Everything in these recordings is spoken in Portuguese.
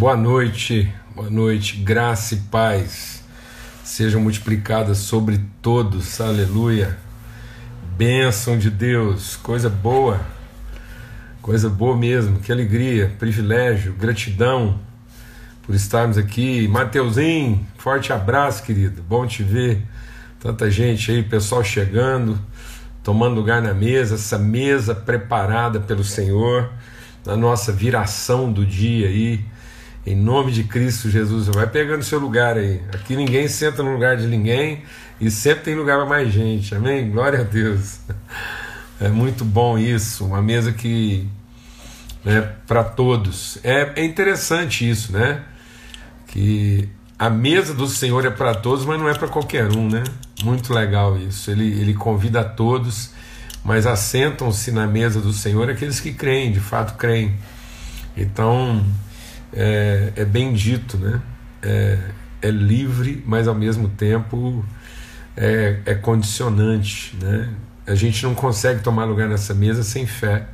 Boa noite, boa noite, graça e paz sejam multiplicadas sobre todos, aleluia. Bênção de Deus, coisa boa, coisa boa mesmo, que alegria, privilégio, gratidão por estarmos aqui. Mateuzinho, forte abraço, querido, bom te ver. Tanta gente aí, pessoal chegando, tomando lugar na mesa, essa mesa preparada pelo Senhor, na nossa viração do dia aí, em nome de Cristo Jesus. Vai pegando seu lugar aí. Aqui ninguém senta no lugar de ninguém e sempre tem lugar para mais gente, amém? Glória a Deus. É muito bom isso, uma mesa que é para todos. É, é interessante isso, né? Que a mesa do Senhor é para todos, mas não é para qualquer um, né? Muito legal isso. Ele, ele convida a todos, mas assentam-se na mesa do Senhor aqueles que creem, de fato creem. Então, é, é bem dito, né? É, é, livre, mas ao mesmo tempo é, é condicionante, né? A gente não consegue tomar lugar nessa mesa sem fé,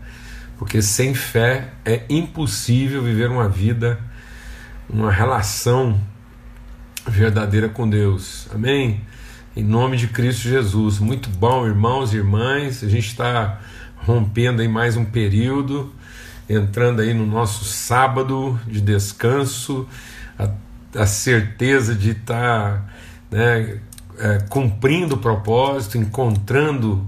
porque sem fé é impossível viver uma vida, uma relação verdadeira com Deus. Amém? Em nome de Cristo Jesus. Muito bom, irmãos e irmãs. A gente está rompendo aí mais um período, entrando aí no nosso sábado de descanso, a, a certeza de estar tá, né, é, cumprindo o propósito, encontrando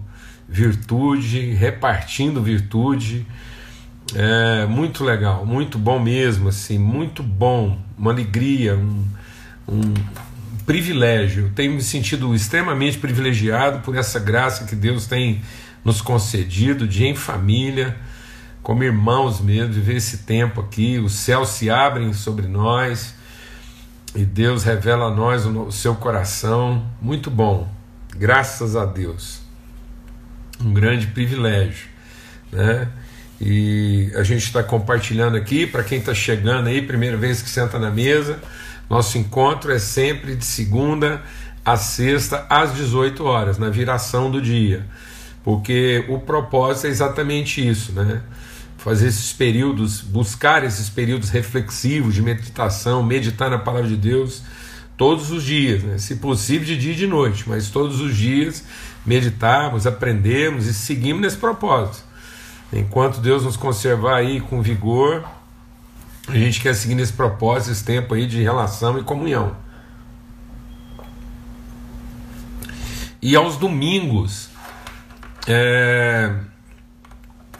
virtude, repartindo virtude. É muito legal, muito bom mesmo, assim, muito bom, uma alegria, um, um privilégio. Tenho me sentido extremamente privilegiado por essa graça que Deus tem nos concedido de em família, como irmãos mesmo, viver esse tempo aqui. Os céus se abrem sobre nós e Deus revela a nós o seu coração. Muito bom, graças a Deus. Um grande privilégio, né? E a gente está compartilhando aqui para quem está chegando aí, primeira vez que senta na mesa. Nosso encontro é sempre de segunda a sexta, às 18 horas, na viração do dia. Porque o propósito é exatamente isso, né? Fazer esses períodos, buscar esses períodos reflexivos de meditação, meditar na palavra de Deus todos os dias, né? se possível de dia e de noite, mas todos os dias meditarmos, aprendemos e seguimos nesse propósito. Enquanto Deus nos conservar aí com vigor, a gente quer seguir nesse propósito, esse tempo aí de relação e comunhão. E aos domingos, é,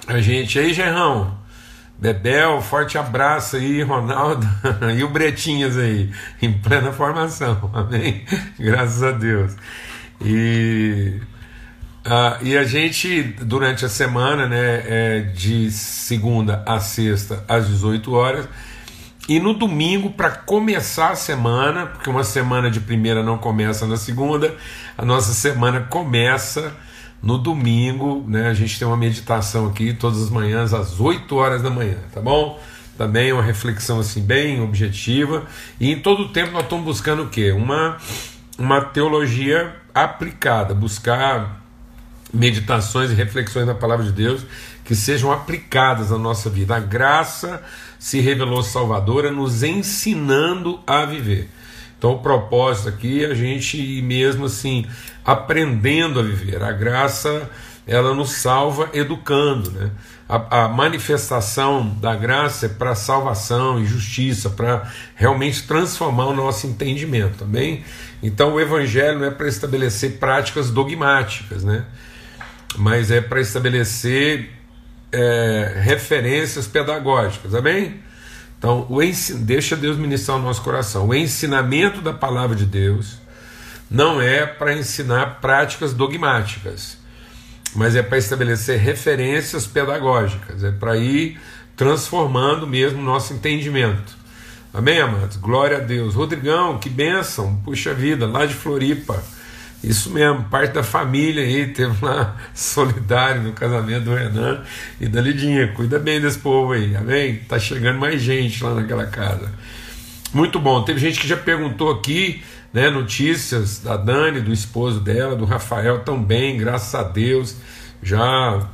a gente aí, Gerrão, Bebel, forte abraço aí, Ronaldo e o Bretinhas aí, em plena formação, amém? Graças a Deus. E Uh, e a gente, durante a semana, né, é de segunda a sexta, às 18 horas, e no domingo, para começar a semana, porque uma semana de primeira não começa na segunda, a nossa semana começa no domingo, né? A gente tem uma meditação aqui todas as manhãs, às 8 horas da manhã, tá bom? Também uma reflexão assim, bem objetiva. E em todo o tempo nós estamos buscando o quê? Uma, uma teologia aplicada, buscar meditações e reflexões na palavra de Deus que sejam aplicadas na nossa vida. A graça se revelou salvadora, nos ensinando a viver. Então, o propósito aqui é a gente ir mesmo assim, aprendendo a viver. A graça, ela nos salva educando, né? A, a manifestação da graça é para salvação e justiça, para realmente transformar o nosso entendimento, também. Então, o evangelho não é para estabelecer práticas dogmáticas, né? mas é para estabelecer é, referências pedagógicas, amém? Então, o deixa Deus ministrar o nosso coração. O ensinamento da palavra de Deus não é para ensinar práticas dogmáticas, mas é para estabelecer referências pedagógicas, é para ir transformando mesmo nosso entendimento. Amém, amados? Glória a Deus. Rodrigão, que bênção, puxa vida, lá de Floripa. Isso mesmo, parte da família aí, teve lá solidário no casamento do Renan e da Lidinha. Cuida bem desse povo aí, amém? Tá chegando mais gente lá naquela casa. Muito bom. Teve gente que já perguntou aqui, né, notícias da Dani, do esposo dela, do Rafael também, graças a Deus. Já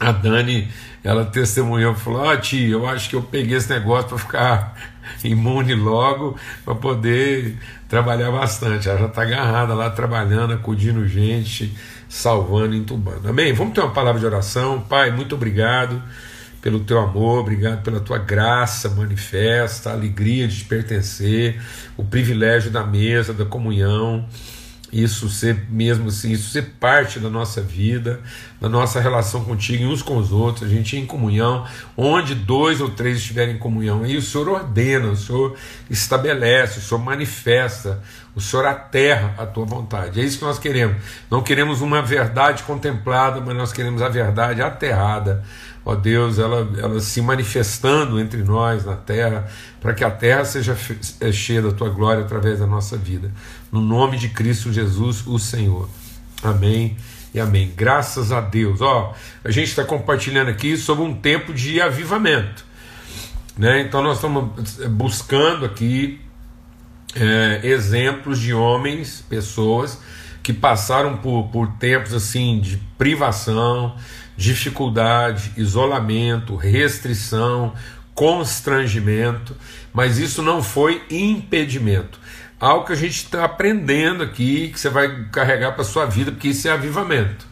a Dani ela testemunhou, falou: Ó, oh, tia, eu acho que eu peguei esse negócio para ficar imune logo, para poder trabalhar bastante. Ela já está agarrada lá, trabalhando, acudindo gente, salvando, entubando. Amém? Vamos ter uma palavra de oração. Pai, muito obrigado pelo teu amor, obrigado pela tua graça manifesta, a alegria de te pertencer, o privilégio da mesa, da comunhão isso ser mesmo assim, isso ser parte da nossa vida, da nossa relação contigo e uns com os outros, a gente ir em comunhão, onde dois ou três estiverem em comunhão, aí o Senhor ordena, o Senhor estabelece, o Senhor manifesta, o Senhor aterra a tua vontade. É isso que nós queremos. Não queremos uma verdade contemplada, mas nós queremos a verdade aterrada ó Deus, ela, ela se manifestando entre nós na terra, para que a terra seja é, cheia da tua glória através da nossa vida. No nome de Cristo Jesus, o Senhor. Amém e amém. Graças a Deus. Ó, a gente está compartilhando aqui sobre um tempo de avivamento. Né? Então nós estamos buscando aqui é, exemplos de homens, pessoas que passaram por, por tempos assim de privação, dificuldade, isolamento, restrição, constrangimento, mas isso não foi impedimento. Algo que a gente está aprendendo aqui, que você vai carregar para a sua vida, porque isso é avivamento.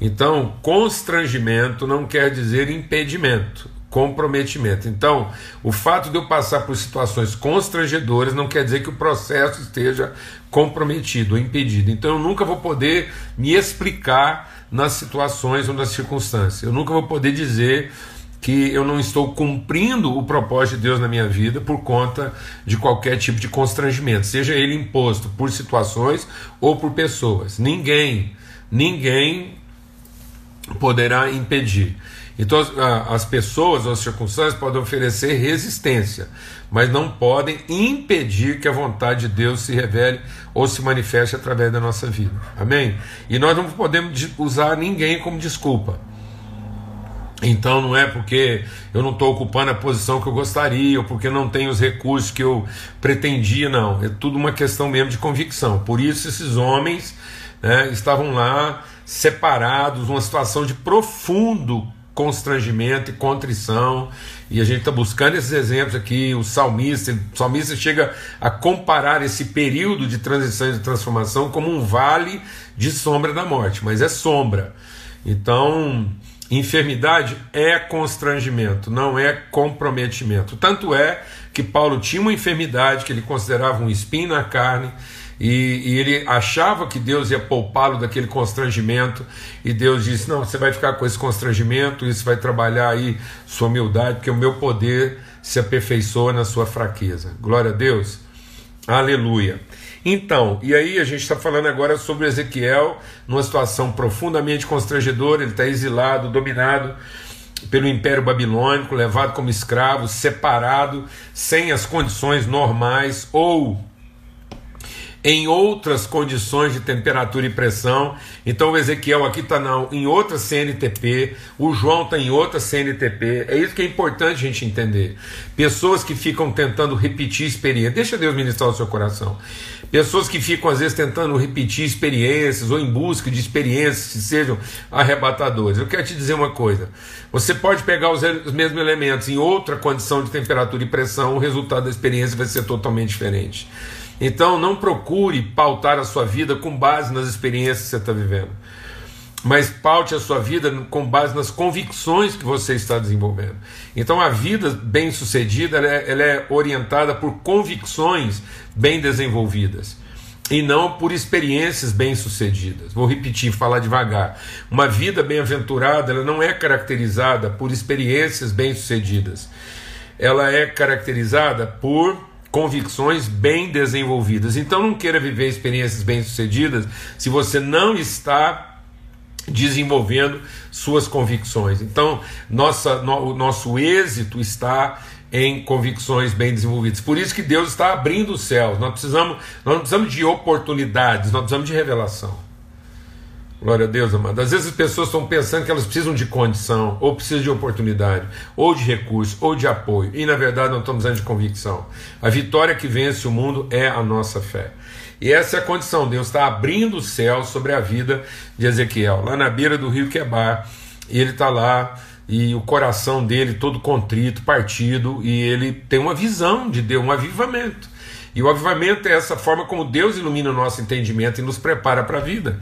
Então, constrangimento não quer dizer impedimento, comprometimento. Então, o fato de eu passar por situações constrangedoras não quer dizer que o processo esteja comprometido ou impedido. Então, eu nunca vou poder me explicar nas situações ou nas circunstâncias. Eu nunca vou poder dizer que eu não estou cumprindo o propósito de Deus na minha vida por conta de qualquer tipo de constrangimento, seja ele imposto por situações ou por pessoas. Ninguém, ninguém poderá impedir. Então as pessoas ou as circunstâncias podem oferecer resistência, mas não podem impedir que a vontade de Deus se revele ou se manifeste através da nossa vida. Amém? E nós não podemos usar ninguém como desculpa. Então não é porque eu não estou ocupando a posição que eu gostaria, ou porque não tenho os recursos que eu pretendia, não. É tudo uma questão mesmo de convicção. Por isso esses homens né, estavam lá separados, numa situação de profundo constrangimento e contrição. E a gente está buscando esses exemplos aqui. O salmista, o salmista chega a comparar esse período de transição e de transformação como um vale de sombra da morte, mas é sombra. Então, enfermidade é constrangimento, não é comprometimento. Tanto é que Paulo tinha uma enfermidade que ele considerava um espinho na carne e, e, ele achava que Deus ia poupá-lo daquele constrangimento, e Deus disse: Não, você vai ficar com esse constrangimento, isso vai trabalhar aí sua humildade, porque o meu poder se aperfeiçoa na sua fraqueza. Glória a Deus, aleluia. Então, e aí a gente está falando agora sobre Ezequiel, numa situação profundamente constrangedora, ele está exilado, dominado pelo Império Babilônico, levado como escravo, separado, sem as condições normais ou em outras condições de temperatura e pressão. Então o Ezequiel aqui está em outra CNTP, o João está em outra CNTP. É isso que é importante a gente entender. Pessoas que ficam tentando repetir experiência, deixa Deus ministrar o seu coração. Pessoas que ficam às vezes tentando repetir experiências ou em busca de experiências que sejam arrebatadores. Eu quero te dizer uma coisa: você pode pegar os, os mesmos elementos em outra condição de temperatura e pressão, o resultado da experiência vai ser totalmente diferente. Então não procure pautar a sua vida com base nas experiências que você está vivendo, mas paute a sua vida com base nas convicções que você está desenvolvendo. Então a vida bem sucedida ela é, ela é orientada por convicções bem desenvolvidas e não por experiências bem-sucedidas. Vou repetir, falar devagar. Uma vida bem-aventurada, ela não é caracterizada por experiências bem-sucedidas. Ela é caracterizada por convicções bem desenvolvidas. Então não queira viver experiências bem-sucedidas se você não está desenvolvendo suas convicções. Então, nossa, no, o nosso êxito está em convicções bem desenvolvidas. Por isso que Deus está abrindo os céus. Nós precisamos, nós não precisamos de oportunidades, nós precisamos de revelação. Glória a Deus, amado. Às vezes as pessoas estão pensando que elas precisam de condição, ou precisam de oportunidade, ou de recurso, ou de apoio. E na verdade não estamos precisando de convicção. A vitória que vence o mundo é a nossa fé. E essa é a condição. Deus está abrindo o céu sobre a vida de Ezequiel, lá na beira do rio Quebar. E ele está lá e o coração dele todo contrito, partido, e ele tem uma visão de Deus, um avivamento. E o avivamento é essa forma como Deus ilumina o nosso entendimento e nos prepara para a vida.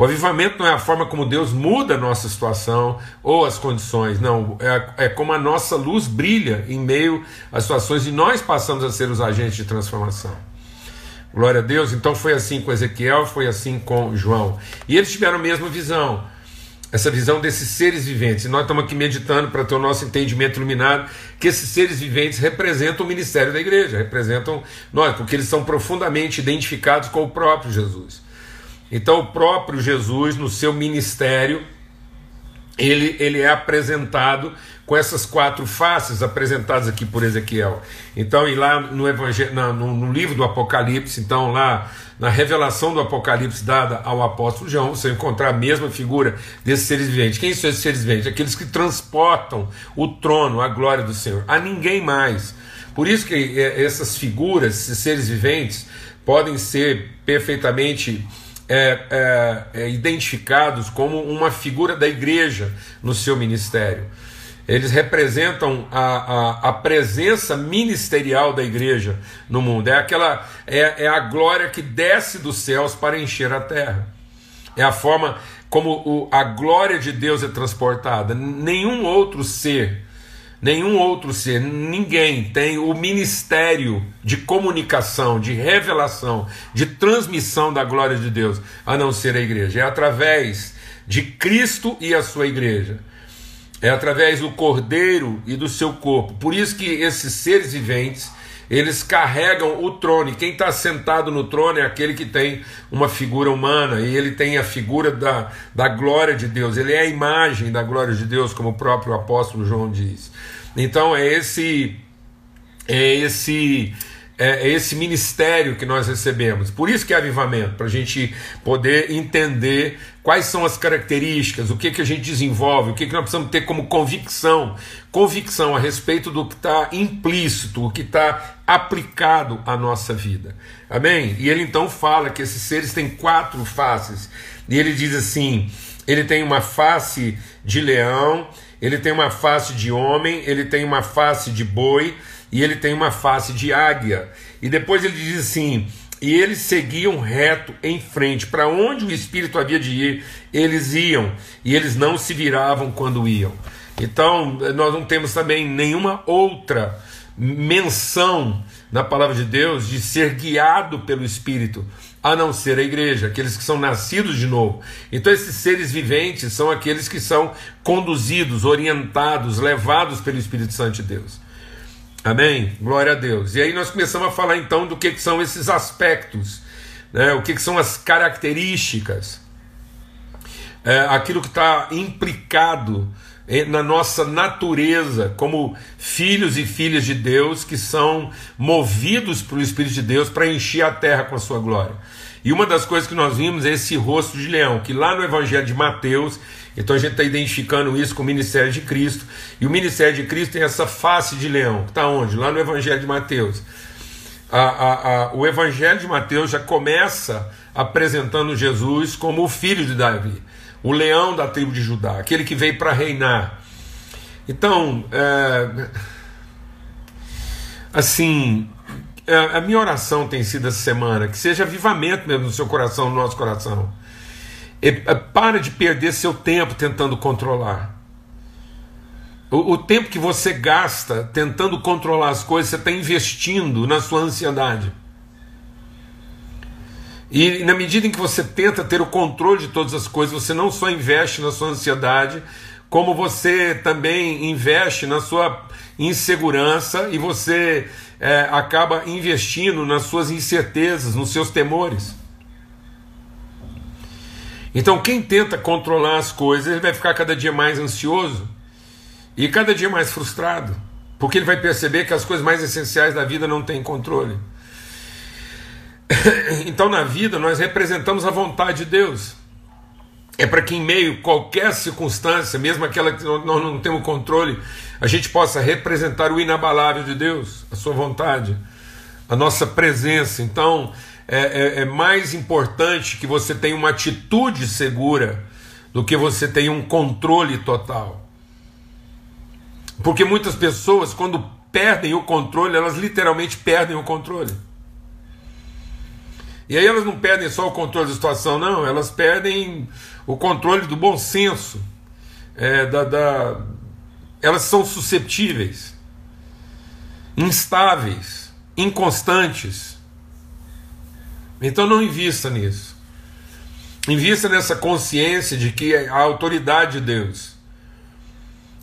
O avivamento não é a forma como Deus muda a nossa situação ou as condições, não. É, é como a nossa luz brilha em meio às situações e nós passamos a ser os agentes de transformação. Glória a Deus. Então foi assim com Ezequiel, foi assim com João. E eles tiveram a mesma visão essa visão desses seres viventes. E nós estamos aqui meditando para ter o nosso entendimento iluminado que esses seres viventes representam o ministério da igreja, representam nós, porque eles são profundamente identificados com o próprio Jesus. Então, o próprio Jesus, no seu ministério, ele, ele é apresentado com essas quatro faces apresentadas aqui por Ezequiel. Então, e lá no, evangelho, no, no livro do Apocalipse, então lá na revelação do Apocalipse dada ao apóstolo João, você encontrar a mesma figura desses seres viventes. Quem são esses seres viventes? Aqueles que transportam o trono, a glória do Senhor. A ninguém mais. Por isso que é, essas figuras, esses seres viventes, podem ser perfeitamente é, é, é, identificados como uma figura da igreja no seu ministério. Eles representam a, a, a, presença ministerial da igreja no mundo. É aquela é, é a glória que desce dos céus para encher a terra. É a forma como o, a glória de Deus é transportada. Nenhum outro ser, nenhum outro ser, ninguém tem o ministério de comunicação, de revelação, de transmissão da glória de Deus, a não ser a igreja. É através de Cristo e a sua igreja é através do cordeiro e do seu corpo. Por isso que esses seres viventes, eles carregam o trono. E quem está sentado no trono é aquele que tem uma figura humana, e ele tem a figura da, da glória de Deus. Ele é a imagem da glória de Deus, como o próprio apóstolo João diz. Então é esse é esse é, é esse ministério que nós recebemos. Por isso que é avivamento, para a gente poder entender quais são as características, o que, que a gente desenvolve, o que, que nós precisamos ter como convicção. Convicção a respeito do que está implícito, o que está aplicado à nossa vida. Amém? E ele então fala que esses seres têm quatro faces. E ele diz assim: ele tem uma face de leão, ele tem uma face de homem, ele tem uma face de boi e ele tem uma face de águia. E depois ele diz assim: e eles seguiam reto em frente, para onde o Espírito havia de ir, eles iam, e eles não se viravam quando iam. Então, nós não temos também nenhuma outra menção na palavra de Deus de ser guiado pelo Espírito, a não ser a igreja, aqueles que são nascidos de novo. Então, esses seres viventes são aqueles que são conduzidos, orientados, levados pelo Espírito Santo de Deus. Amém? Glória a Deus. E aí nós começamos a falar então do que, que são esses aspectos, né? o que, que são as características, é, aquilo que está implicado na nossa natureza como filhos e filhas de Deus que são movidos pelo Espírito de Deus para encher a terra com a sua glória. E uma das coisas que nós vimos é esse rosto de leão, que lá no Evangelho de Mateus então a gente está identificando isso com o ministério de Cristo. E o ministério de Cristo tem essa face de leão, que está onde? Lá no Evangelho de Mateus. A, a, a, o Evangelho de Mateus já começa apresentando Jesus como o filho de Davi, o leão da tribo de Judá, aquele que veio para reinar. Então, é, assim, a minha oração tem sido essa semana que seja avivamento mesmo no seu coração, no nosso coração é, para de perder seu tempo tentando controlar. O, o tempo que você gasta tentando controlar as coisas, você está investindo na sua ansiedade. E na medida em que você tenta ter o controle de todas as coisas, você não só investe na sua ansiedade, como você também investe na sua insegurança e você é, acaba investindo nas suas incertezas, nos seus temores. Então, quem tenta controlar as coisas, ele vai ficar cada dia mais ansioso e cada dia mais frustrado, porque ele vai perceber que as coisas mais essenciais da vida não têm controle. Então, na vida, nós representamos a vontade de Deus. É para que, em meio a qualquer circunstância, mesmo aquela que nós não temos controle, a gente possa representar o inabalável de Deus, a Sua vontade, a nossa presença. Então, é, é, é mais importante que você tenha uma atitude segura do que você tenha um controle total. Porque muitas pessoas, quando perdem o controle, elas literalmente perdem o controle. E aí elas não perdem só o controle da situação, não, elas perdem o controle do bom senso. É, da, da... Elas são susceptíveis, instáveis, inconstantes. Então não invista nisso. Invista nessa consciência de que a autoridade de Deus.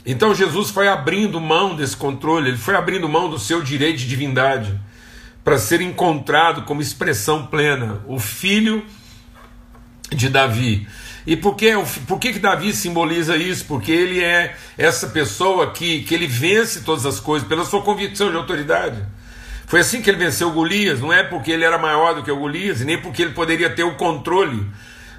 Então Jesus foi abrindo mão desse controle, ele foi abrindo mão do seu direito de divindade para ser encontrado como expressão plena, o filho de Davi. E por que, por que, que Davi simboliza isso? Porque ele é essa pessoa que, que ele vence todas as coisas pela sua convicção de autoridade. Foi assim que ele venceu Golias, não é porque ele era maior do que o Golias, nem porque ele poderia ter o controle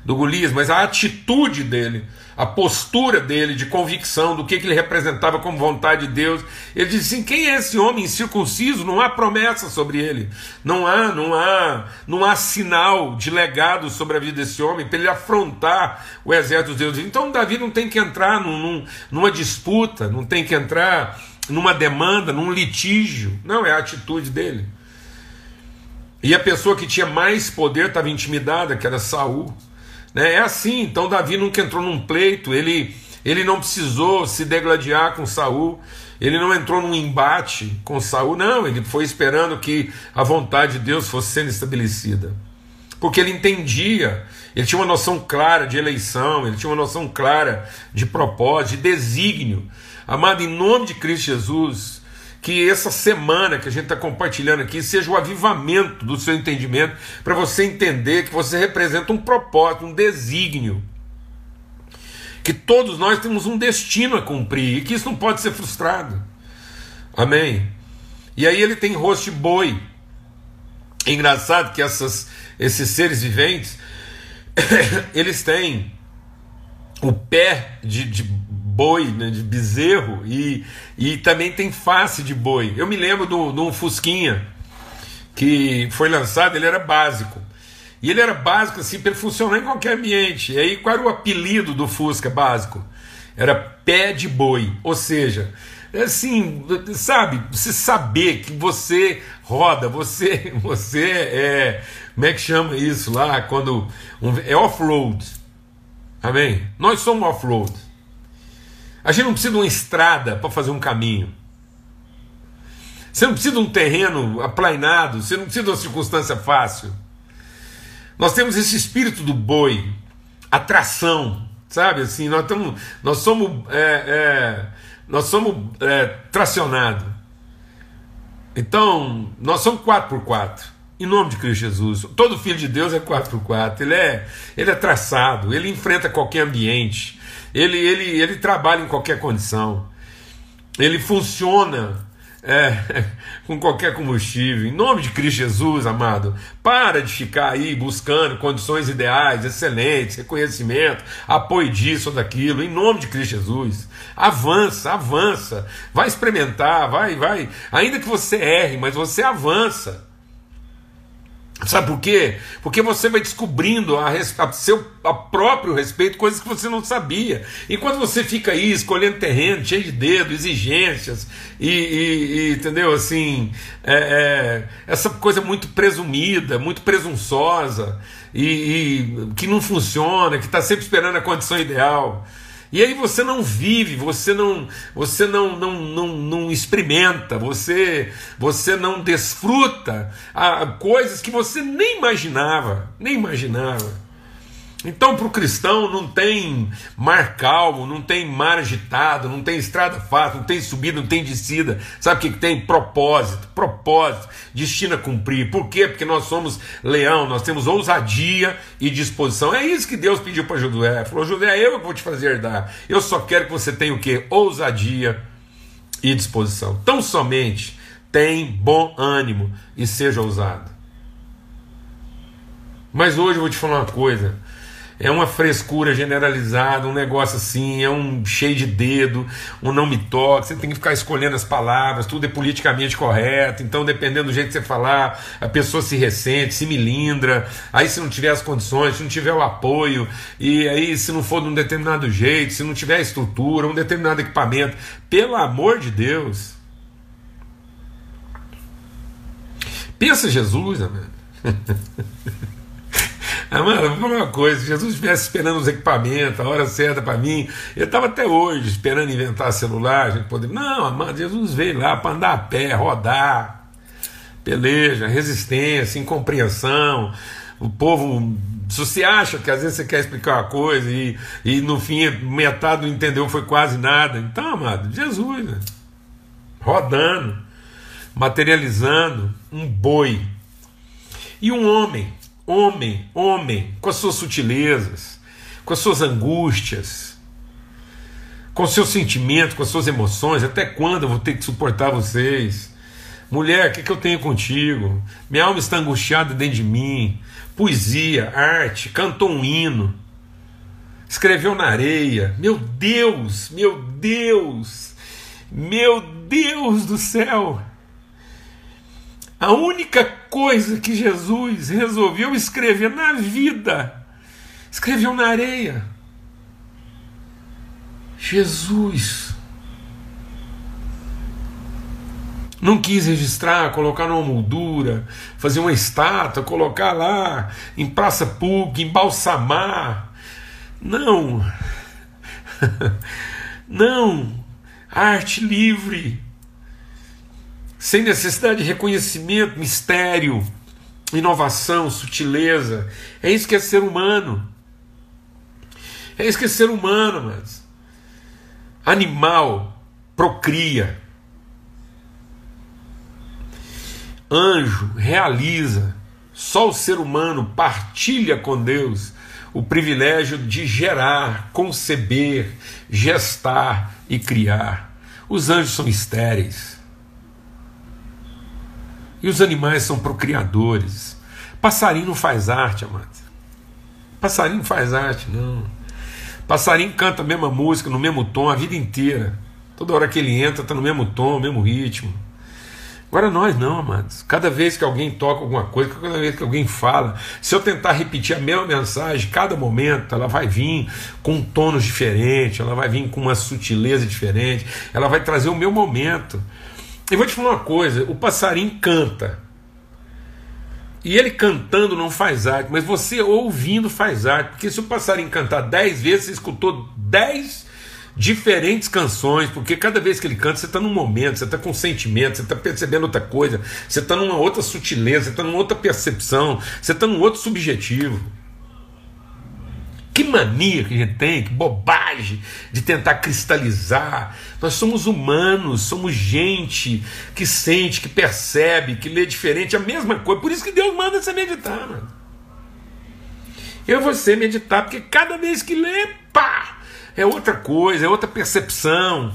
do Golias, mas a atitude dele a postura dele de convicção do que, que ele representava como vontade de Deus. Ele disse assim: quem é esse homem incircunciso? Não há promessa sobre ele, não há, não há, não há sinal de legado sobre a vida desse homem para ele afrontar o exército dos deuses. Então Davi não tem que entrar num, num, numa disputa, não tem que entrar numa demanda, num litígio. Não, é a atitude dele. E a pessoa que tinha mais poder estava intimidada, que era Saul. Né? É assim, então Davi nunca entrou num pleito, ele, ele não precisou se degladiar com Saul, ele não entrou num embate com Saul, não, ele foi esperando que a vontade de Deus fosse sendo estabelecida. Porque ele entendia, ele tinha uma noção clara de eleição, ele tinha uma noção clara de propósito, de desígnio. Amado, em nome de Cristo Jesus, que essa semana que a gente está compartilhando aqui seja o avivamento do seu entendimento, para você entender que você representa um propósito, um desígnio. Que todos nós temos um destino a cumprir e que isso não pode ser frustrado. Amém? E aí ele tem rosto de boi. É engraçado que essas, esses seres viventes, eles têm o pé de, de boi, né, de bezerro, e, e também tem face de boi. Eu me lembro de um Fusquinha que foi lançado, ele era básico. E ele era básico assim para funcionar em qualquer ambiente. E aí qual era o apelido do Fusca básico? Era pé de boi, ou seja, assim, sabe, você saber que você roda, você, você é, como é que chama isso lá quando um, é off-road, amém? Nós somos off-road. A gente não precisa de uma estrada para fazer um caminho. Você não precisa de um terreno aplainado, você não precisa de uma circunstância fácil. Nós temos esse espírito do boi, atração, sabe? Assim, nós, tamo, nós somos, é, é, nós somos é, tracionados. Então, nós somos 4x4. Em nome de Cristo Jesus. Todo filho de Deus é 4x4. Ele é, ele é traçado, ele enfrenta qualquer ambiente. Ele, ele, ele trabalha em qualquer condição. Ele funciona é, com qualquer combustível. Em nome de Cristo Jesus, amado, para de ficar aí buscando condições ideais, excelentes, reconhecimento, apoio disso ou daquilo. Em nome de Cristo Jesus, avança, avança, vai experimentar, vai, vai. Ainda que você erre, mas você avança. Sabe por quê? Porque você vai descobrindo a, a seu a próprio respeito coisas que você não sabia. E quando você fica aí escolhendo terreno, cheio de dedo, exigências, e, e, e entendeu? Assim, é, é, essa coisa muito presumida, muito presunçosa, e, e que não funciona, que está sempre esperando a condição ideal. E aí você não vive, você não, você não, não, não, não experimenta, você, você não desfruta a, coisas que você nem imaginava, nem imaginava. Então, para o cristão, não tem mar calmo, não tem mar agitado, não tem estrada fácil, não tem subida, não tem descida. Sabe o que tem? Propósito, propósito, destino a cumprir. Por quê? Porque nós somos leão, nós temos ousadia e disposição. É isso que Deus pediu para Josué. Falou: Josué, eu vou te fazer herdar. Eu só quero que você tenha o quê? Ousadia e disposição. Tão somente tem bom ânimo e seja ousado. Mas hoje eu vou te falar uma coisa. É uma frescura generalizada, um negócio assim, é um cheio de dedo, um não me toque, você tem que ficar escolhendo as palavras, tudo é politicamente correto, então dependendo do jeito que você falar, a pessoa se ressente, se milindra, aí se não tiver as condições, se não tiver o apoio, e aí se não for de um determinado jeito, se não tiver a estrutura, um determinado equipamento, pelo amor de Deus. Pensa Jesus, amém. Amanda, vou falar uma coisa: se Jesus estivesse esperando os equipamentos, a hora certa para mim, eu estava até hoje esperando inventar celular, a gente poder. Não, Amanda, Jesus veio lá para andar a pé, rodar, peleja, resistência, incompreensão. O povo, se você acha que às vezes você quer explicar uma coisa e, e no fim metade não entendeu, foi quase nada. Então, amado, Jesus, né? rodando, materializando um boi. E um homem homem, homem, com as suas sutilezas, com as suas angústias, com os seus sentimentos, com as suas emoções. Até quando eu vou ter que suportar vocês? Mulher, o que, que eu tenho contigo? Minha alma está angustiada dentro de mim. Poesia, arte, cantou um hino, escreveu na areia. Meu Deus, meu Deus, meu Deus do céu! A única coisa que Jesus resolveu escrever na vida, escreveu na areia. Jesus. Não quis registrar, colocar numa moldura, fazer uma estátua, colocar lá em praça pública, embalsamar. Não. Não. Arte livre sem necessidade de reconhecimento, mistério, inovação, sutileza. É isso que é ser humano. É isso que é ser humano, mas animal procria. Anjo realiza. Só o ser humano partilha com Deus o privilégio de gerar, conceber, gestar e criar. Os anjos são estéreis. E os animais são procriadores. Passarinho não faz arte, amado. Passarinho não faz arte, não. Passarinho canta a mesma música, no mesmo tom, a vida inteira. Toda hora que ele entra, está no mesmo tom, mesmo ritmo. Agora nós não, amados. Cada vez que alguém toca alguma coisa, cada vez que alguém fala, se eu tentar repetir a mesma mensagem, cada momento, ela vai vir com tons diferentes, ela vai vir com uma sutileza diferente, ela vai trazer o meu momento. Eu vou te falar uma coisa: o passarinho canta. E ele cantando não faz arte, mas você ouvindo faz arte. Porque se o passarinho cantar dez vezes, você escutou dez diferentes canções, porque cada vez que ele canta, você está num momento, você está com sentimento, você está percebendo outra coisa, você está numa outra sutileza, você está numa outra percepção, você está num outro subjetivo. Que mania que a gente tem, que bobagem de tentar cristalizar. Nós somos humanos, somos gente que sente, que percebe, que lê diferente, a mesma coisa. Por isso que Deus manda você meditar, mano. Eu vou você meditar, porque cada vez que lê, pá, é outra coisa, é outra percepção.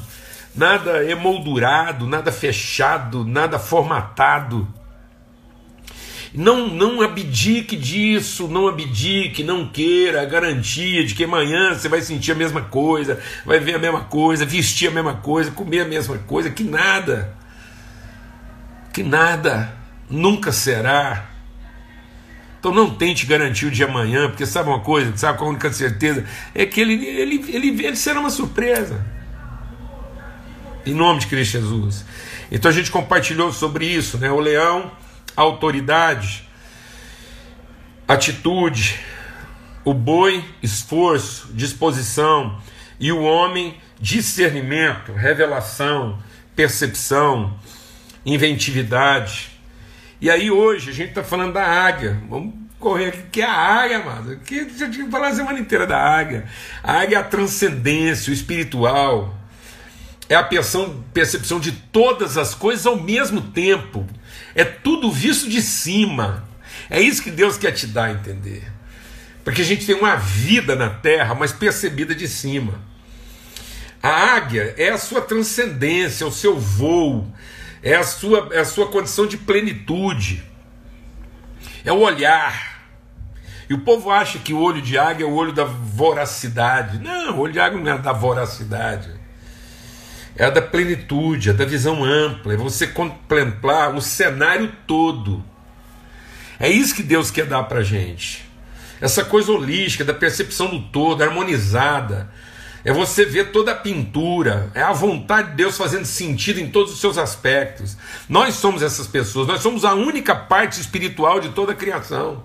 Nada emoldurado, nada fechado, nada formatado. Não, não abdique disso, não abdique, não queira a garantia de que amanhã você vai sentir a mesma coisa, vai ver a mesma coisa, vestir a mesma coisa, comer a mesma coisa, que nada. Que nada nunca será. Então não tente garantir o de amanhã, porque sabe uma coisa, sabe com a única certeza? É que ele, ele, ele, ele será uma surpresa. Em nome de Cristo Jesus. Então a gente compartilhou sobre isso, né? O leão autoridade, atitude, o boi, esforço, disposição, e o homem, discernimento, revelação, percepção, inventividade. E aí hoje a gente está falando da águia. Vamos correr aqui, que é a águia, mano. Que já tinha que falar a semana inteira da águia. A águia é a transcendência, o espiritual. É a percepção de todas as coisas ao mesmo tempo. É tudo visto de cima. É isso que Deus quer te dar a entender. Porque a gente tem uma vida na terra, mas percebida de cima. A águia é a sua transcendência, é o seu voo, é a sua, é a sua condição de plenitude, é o olhar. E o povo acha que o olho de águia é o olho da voracidade. Não, o olho de águia não é da voracidade. É a da plenitude, é da visão ampla, é você contemplar o cenário todo. É isso que Deus quer dar para gente. Essa coisa holística, da percepção do todo, harmonizada. É você ver toda a pintura, é a vontade de Deus fazendo sentido em todos os seus aspectos. Nós somos essas pessoas, nós somos a única parte espiritual de toda a criação.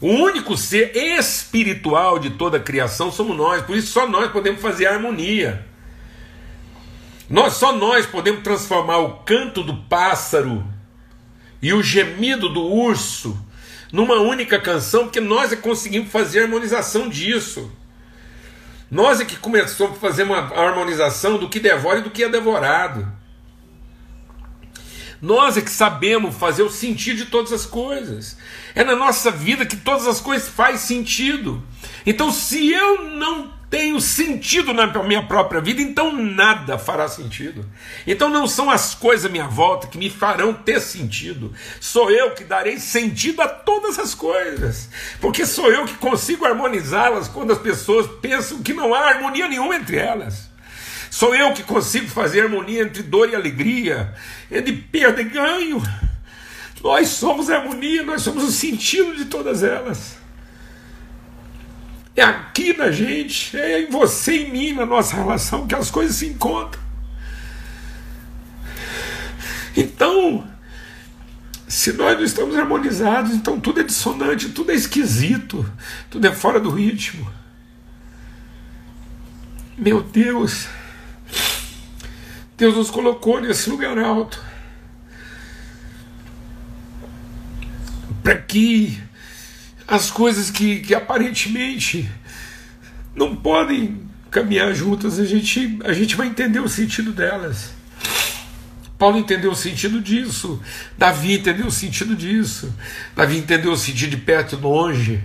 O único ser espiritual de toda a criação somos nós, por isso só nós podemos fazer harmonia. Nós só nós podemos transformar o canto do pássaro e o gemido do urso numa única canção, porque nós é que conseguimos fazer a harmonização disso. Nós é que começamos a fazer uma harmonização do que devora e do que é devorado. Nós é que sabemos fazer o sentido de todas as coisas. É na nossa vida que todas as coisas fazem sentido. Então, se eu não tenho sentido na minha própria vida, então nada fará sentido. Então não são as coisas à minha volta que me farão ter sentido. Sou eu que darei sentido a todas as coisas. Porque sou eu que consigo harmonizá-las quando as pessoas pensam que não há harmonia nenhuma entre elas. Sou eu que consigo fazer harmonia entre dor e alegria, entre perda e ganho. Nós somos a harmonia, nós somos o sentido de todas elas. É aqui na gente, é em você e em mim, na nossa relação, que as coisas se encontram. Então, se nós não estamos harmonizados, então tudo é dissonante, tudo é esquisito, tudo é fora do ritmo. Meu Deus, Deus nos colocou nesse lugar alto para que as coisas que, que aparentemente não podem caminhar juntas, a gente, a gente vai entender o sentido delas. Paulo entendeu o sentido disso, Davi entendeu o sentido disso, Davi entendeu o sentido de perto e longe,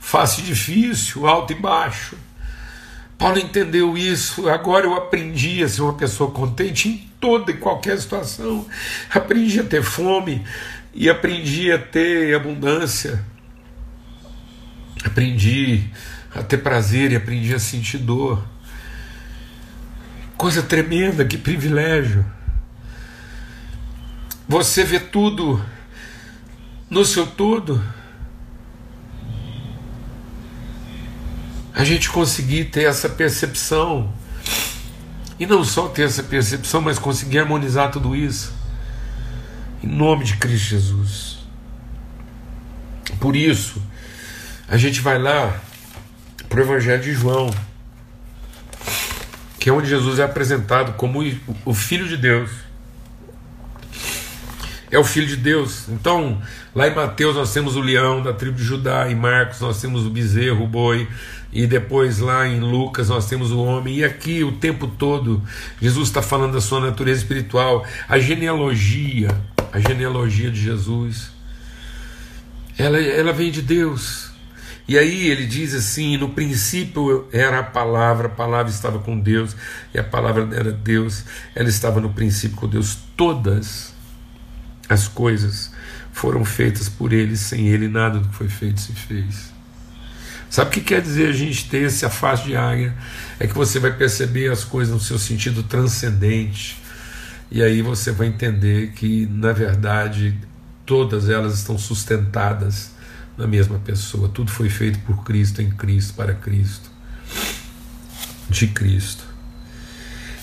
fácil e difícil, alto e baixo. Paulo entendeu isso, agora eu aprendi a ser uma pessoa contente em toda e qualquer situação, aprendi a ter fome e aprendi a ter abundância. Aprendi a ter prazer e aprendi a sentir dor. Coisa tremenda, que privilégio. Você vê tudo no seu todo. A gente conseguir ter essa percepção. E não só ter essa percepção, mas conseguir harmonizar tudo isso. Em nome de Cristo Jesus. Por isso, a gente vai lá para o Evangelho de João, que é onde Jesus é apresentado como o Filho de Deus. É o Filho de Deus. Então, lá em Mateus nós temos o leão da tribo de Judá, em Marcos nós temos o bezerro, o boi, e depois lá em Lucas nós temos o homem, e aqui o tempo todo Jesus está falando da sua natureza espiritual, a genealogia, a genealogia de Jesus, ela, ela vem de Deus. E aí ele diz assim: no princípio era a palavra, a palavra estava com Deus, e a palavra era Deus, ela estava no princípio com Deus. Todas as coisas foram feitas por ele, sem ele nada do que foi feito se fez. Sabe o que quer dizer a gente ter esse afaste de águia? É que você vai perceber as coisas no seu sentido transcendente, e aí você vai entender que, na verdade, todas elas estão sustentadas na mesma pessoa. Tudo foi feito por Cristo, em Cristo, para Cristo, de Cristo.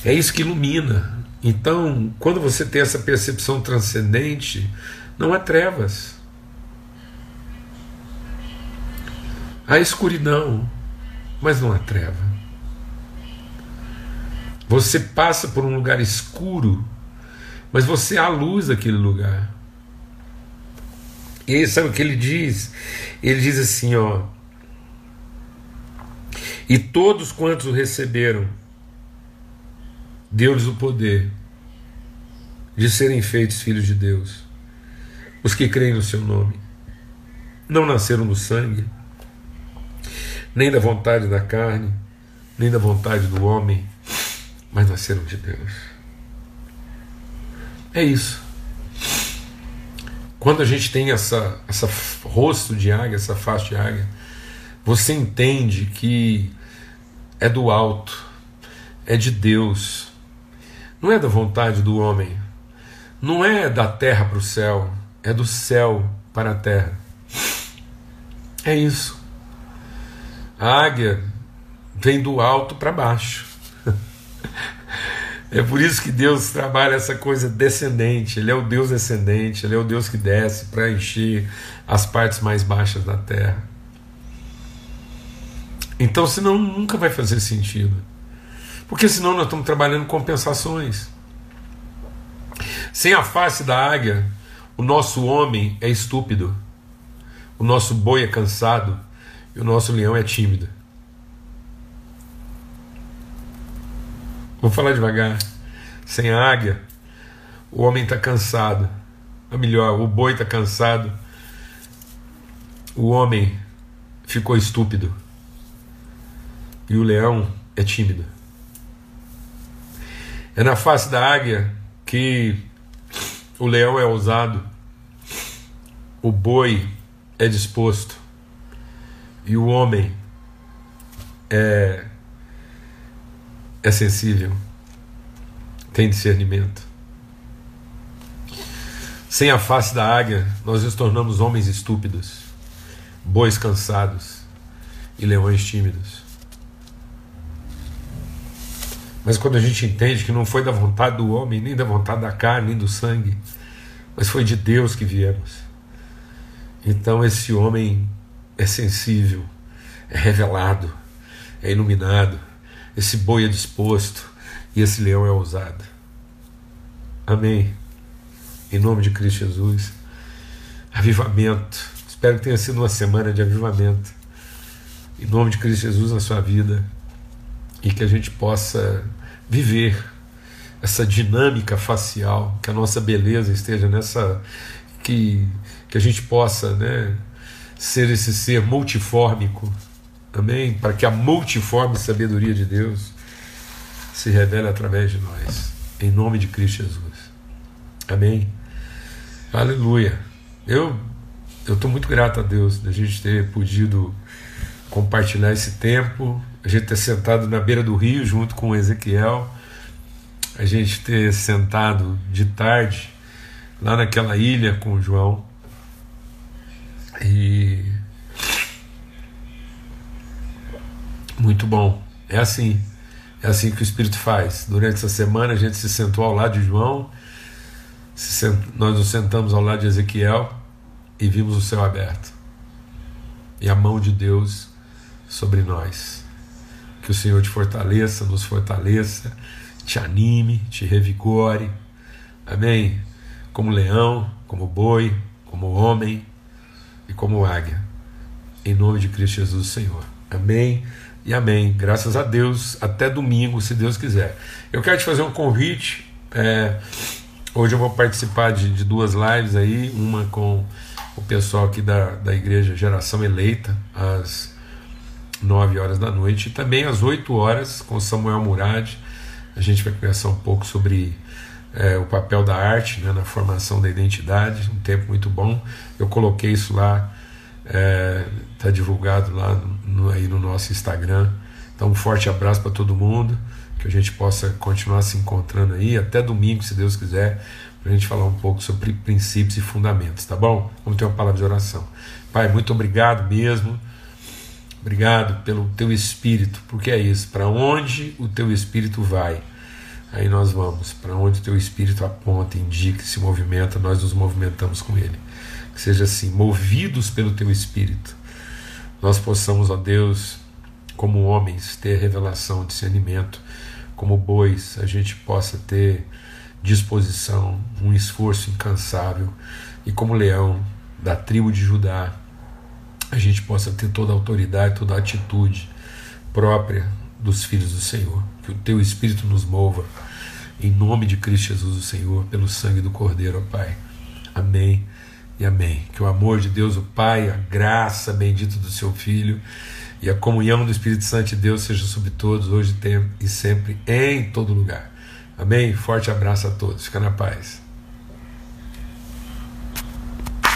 É isso que ilumina. Então, quando você tem essa percepção transcendente, não há trevas. Há escuridão, mas não há treva. Você passa por um lugar escuro, mas você há luz daquele lugar. E sabe o que ele diz? Ele diz assim: ó. E todos quantos o receberam, deu-lhes o poder de serem feitos filhos de Deus, os que creem no seu nome. Não nasceram do sangue, nem da vontade da carne, nem da vontade do homem, mas nasceram de Deus. É isso. Quando a gente tem essa, essa rosto de águia, essa face de águia, você entende que é do alto, é de Deus, não é da vontade do homem, não é da terra para o céu, é do céu para a terra. É isso. A águia vem do alto para baixo. É por isso que Deus trabalha essa coisa descendente. Ele é o Deus descendente, ele é o Deus que desce para encher as partes mais baixas da terra. Então, senão nunca vai fazer sentido. Porque senão nós estamos trabalhando compensações. Sem a face da águia, o nosso homem é estúpido, o nosso boi é cansado e o nosso leão é tímido. Vou falar devagar. Sem a águia, o homem está cansado. Ou melhor, o boi está cansado. O homem ficou estúpido. E o leão é tímido. É na face da águia que o leão é ousado, o boi é disposto e o homem é é sensível, tem discernimento. Sem a face da águia, nós nos tornamos homens estúpidos, bois cansados e leões tímidos. Mas quando a gente entende que não foi da vontade do homem, nem da vontade da carne, nem do sangue, mas foi de Deus que viemos. Então esse homem é sensível, é revelado, é iluminado, esse boi é disposto e esse leão é ousado. Amém. Em nome de Cristo Jesus. Avivamento. Espero que tenha sido uma semana de avivamento. Em nome de Cristo Jesus na sua vida. E que a gente possa viver essa dinâmica facial, que a nossa beleza esteja nessa. que, que a gente possa né, ser esse ser multifórmico Amém? Para que a multiforme sabedoria de Deus se revele através de nós. Em nome de Cristo Jesus. Amém? Aleluia. Eu eu estou muito grato a Deus da gente ter podido compartilhar esse tempo, a gente ter sentado na beira do rio junto com Ezequiel, a gente ter sentado de tarde lá naquela ilha com o João e Muito bom. É assim. É assim que o Espírito faz. Durante essa semana a gente se sentou ao lado de João, sent... nós nos sentamos ao lado de Ezequiel e vimos o céu aberto. E a mão de Deus sobre nós. Que o Senhor te fortaleça, nos fortaleça, te anime, te revigore. Amém? Como leão, como boi, como homem e como águia. Em nome de Cristo Jesus, Senhor. Amém e amém. Graças a Deus, até domingo, se Deus quiser. Eu quero te fazer um convite. É, hoje eu vou participar de, de, duas lives aí, uma com o pessoal aqui da, da Igreja Geração Eleita, às 9 horas da noite, e também às 8 horas com Samuel Murad. A gente vai conversar um pouco sobre é, o papel da arte né, na formação da identidade, um tempo muito bom. Eu coloquei isso lá é, tá divulgado lá no, aí no nosso Instagram. Então, um forte abraço para todo mundo. Que a gente possa continuar se encontrando aí até domingo, se Deus quiser, para a gente falar um pouco sobre princípios e fundamentos, tá bom? Vamos ter uma palavra de oração. Pai, muito obrigado mesmo. Obrigado pelo teu espírito, porque é isso. Para onde o teu espírito vai, aí nós vamos. Para onde o teu espírito aponta, indica, se movimenta, nós nos movimentamos com ele que seja assim, movidos pelo teu Espírito, nós possamos, ó Deus, como homens, ter revelação, discernimento, como bois, a gente possa ter disposição, um esforço incansável, e como leão da tribo de Judá, a gente possa ter toda a autoridade, toda a atitude própria dos filhos do Senhor. Que o teu Espírito nos mova, em nome de Cristo Jesus, o Senhor, pelo sangue do Cordeiro, ó Pai. Amém e amém. Que o amor de Deus, o Pai, a graça bendita do seu Filho e a comunhão do Espírito Santo de Deus seja sobre todos, hoje e sempre, em todo lugar. Amém? Forte abraço a todos. Fica na paz.